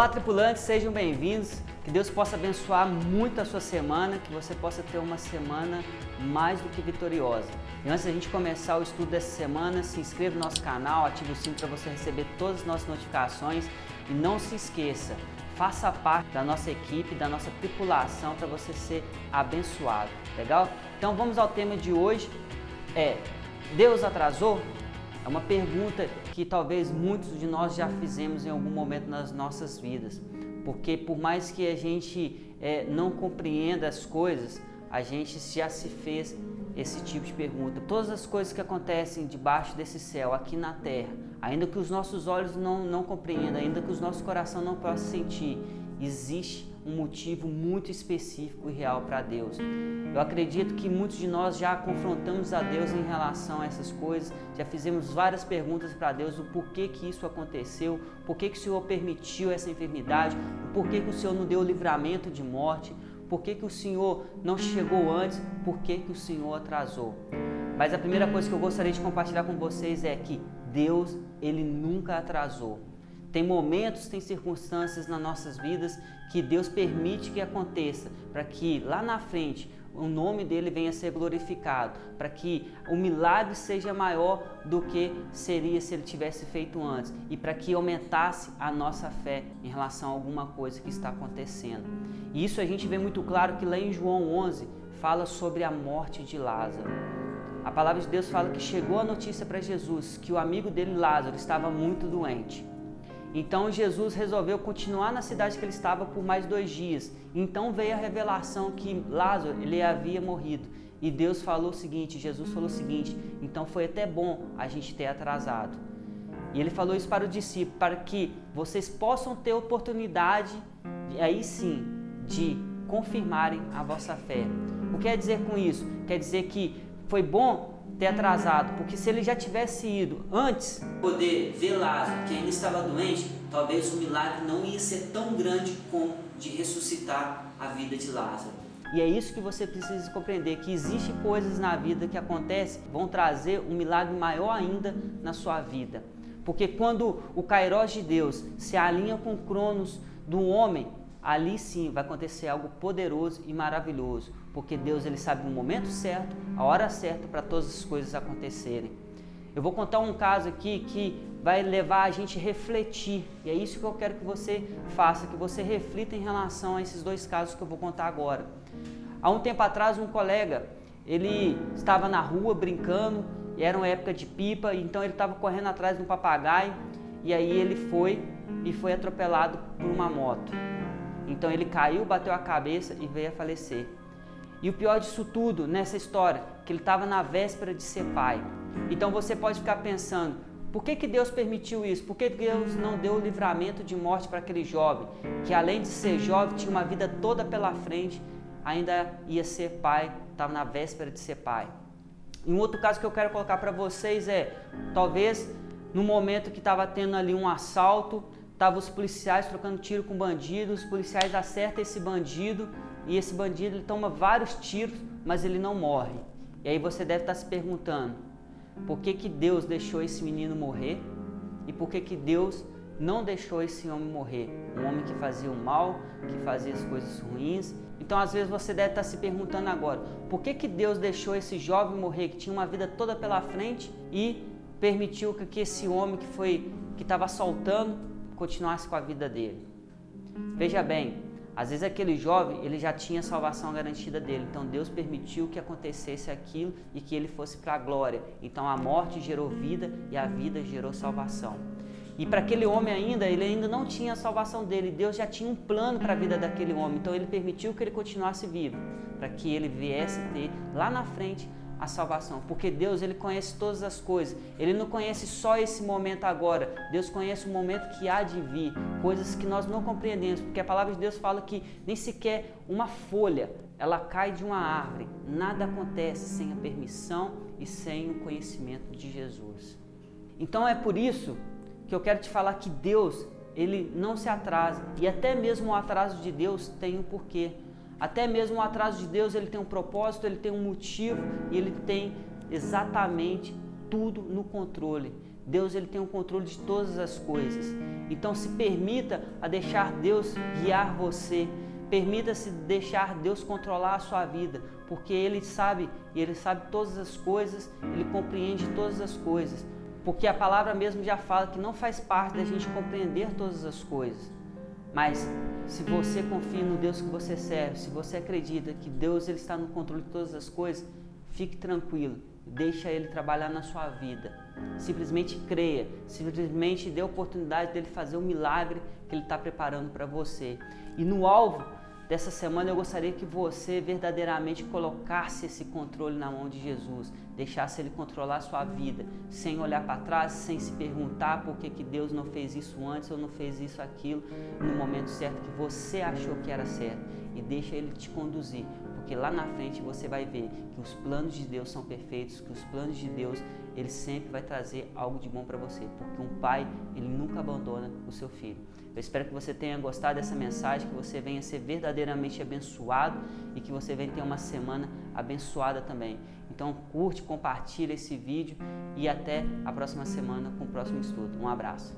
Olá, tripulantes, sejam bem-vindos. Que Deus possa abençoar muito a sua semana, que você possa ter uma semana mais do que vitoriosa. E antes da gente começar o estudo dessa semana, se inscreva no nosso canal, ative o sino para você receber todas as nossas notificações e não se esqueça, faça parte da nossa equipe, da nossa tripulação para você ser abençoado. Legal? Então vamos ao tema de hoje. É Deus atrasou? É uma pergunta que talvez muitos de nós já fizemos em algum momento nas nossas vidas. Porque por mais que a gente é, não compreenda as coisas, a gente já se fez esse tipo de pergunta. Todas as coisas que acontecem debaixo desse céu, aqui na terra, ainda que os nossos olhos não, não compreendam, ainda que os nossos coração não possam sentir, existe um motivo muito específico e real para Deus. Eu acredito que muitos de nós já confrontamos a Deus em relação a essas coisas, já fizemos várias perguntas para Deus o porquê que isso aconteceu, por que, que o Senhor permitiu essa enfermidade, o porquê que o Senhor não deu livramento de morte, por que, que o Senhor não chegou antes, por que, que o Senhor atrasou. Mas a primeira coisa que eu gostaria de compartilhar com vocês é que Deus, ele nunca atrasou. Tem momentos, tem circunstâncias nas nossas vidas que Deus permite que aconteça, para que lá na frente o nome dele venha a ser glorificado, para que o milagre seja maior do que seria se ele tivesse feito antes e para que aumentasse a nossa fé em relação a alguma coisa que está acontecendo. E isso a gente vê muito claro que lá em João 11 fala sobre a morte de Lázaro. A palavra de Deus fala que chegou a notícia para Jesus que o amigo dele Lázaro estava muito doente. Então Jesus resolveu continuar na cidade que ele estava por mais dois dias. Então veio a revelação que Lázaro ele havia morrido. E Deus falou o seguinte, Jesus falou o seguinte, então foi até bom a gente ter atrasado. E ele falou isso para o discípulo, para que vocês possam ter oportunidade, aí sim, de confirmarem a vossa fé. O que quer dizer com isso? Quer dizer que foi bom ter atrasado, porque se ele já tivesse ido antes, poder ver Lázaro, que ainda estava doente, talvez o milagre não ia ser tão grande como de ressuscitar a vida de Lázaro. E é isso que você precisa compreender, que existem coisas na vida que acontecem, vão trazer um milagre maior ainda na sua vida. Porque quando o Kairos de Deus se alinha com o Cronos do homem, ali sim vai acontecer algo poderoso e maravilhoso, porque Deus ele sabe o momento certo, a hora certa para todas as coisas acontecerem. Eu vou contar um caso aqui que vai levar a gente a refletir, e é isso que eu quero que você faça, que você reflita em relação a esses dois casos que eu vou contar agora. Há um tempo atrás, um colega, ele estava na rua brincando, era uma época de pipa, então ele estava correndo atrás de um papagaio, e aí ele foi e foi atropelado por uma moto. Então ele caiu, bateu a cabeça e veio a falecer. E o pior disso tudo nessa história, que ele estava na véspera de ser pai. Então você pode ficar pensando, por que, que Deus permitiu isso? Por que Deus não deu o livramento de morte para aquele jovem, que além de ser jovem, tinha uma vida toda pela frente, ainda ia ser pai, estava na véspera de ser pai. E um outro caso que eu quero colocar para vocês é, talvez no momento que estava tendo ali um assalto, Tava os policiais trocando tiro com bandidos, os policiais acertam esse bandido e esse bandido ele toma vários tiros, mas ele não morre. E aí você deve estar se perguntando: por que, que Deus deixou esse menino morrer? E por que, que Deus não deixou esse homem morrer? Um homem que fazia o mal, que fazia as coisas ruins. Então, às vezes, você deve estar se perguntando agora: por que, que Deus deixou esse jovem morrer, que tinha uma vida toda pela frente, e permitiu que esse homem que foi que estava assaltando continuasse com a vida dele. Veja bem, às vezes aquele jovem ele já tinha salvação garantida dele, então Deus permitiu que acontecesse aquilo e que ele fosse para a glória. Então a morte gerou vida e a vida gerou salvação. E para aquele homem ainda, ele ainda não tinha a salvação dele. Deus já tinha um plano para a vida daquele homem. Então ele permitiu que ele continuasse vivo, para que ele viesse ter lá na frente a salvação, porque Deus ele conhece todas as coisas. Ele não conhece só esse momento agora. Deus conhece o momento que há de vir, coisas que nós não compreendemos, porque a palavra de Deus fala que nem sequer uma folha ela cai de uma árvore. Nada acontece sem a permissão e sem o conhecimento de Jesus. Então é por isso que eu quero te falar que Deus ele não se atrasa e até mesmo o atraso de Deus tem um porquê. Até mesmo o atraso de Deus, ele tem um propósito, ele tem um motivo e ele tem exatamente tudo no controle. Deus ele tem o controle de todas as coisas. Então se permita a deixar Deus guiar você. Permita-se deixar Deus controlar a sua vida, porque Ele sabe e Ele sabe todas as coisas, Ele compreende todas as coisas. Porque a palavra mesmo já fala que não faz parte da gente compreender todas as coisas. Mas se você confia no Deus que você serve, se você acredita que Deus ele está no controle de todas as coisas, fique tranquilo, deixa Ele trabalhar na sua vida. Simplesmente creia, simplesmente dê a oportunidade dele fazer o milagre que Ele está preparando para você. E no alvo dessa semana eu gostaria que você verdadeiramente colocasse esse controle na mão de Jesus, deixasse Ele controlar a sua vida, sem olhar para trás, sem se perguntar por que, que Deus não fez isso antes ou não fez isso aquilo no momento certo que você achou que era certo. E deixa Ele te conduzir, porque lá na frente você vai ver que os planos de Deus são perfeitos, que os planos de Deus ele sempre vai trazer algo de bom para você, porque um pai ele nunca abandona o seu filho. Eu espero que você tenha gostado dessa mensagem, que você venha ser verdadeiramente abençoado e que você venha ter uma semana abençoada também. Então curte, compartilha esse vídeo e até a próxima semana com o próximo estudo. Um abraço.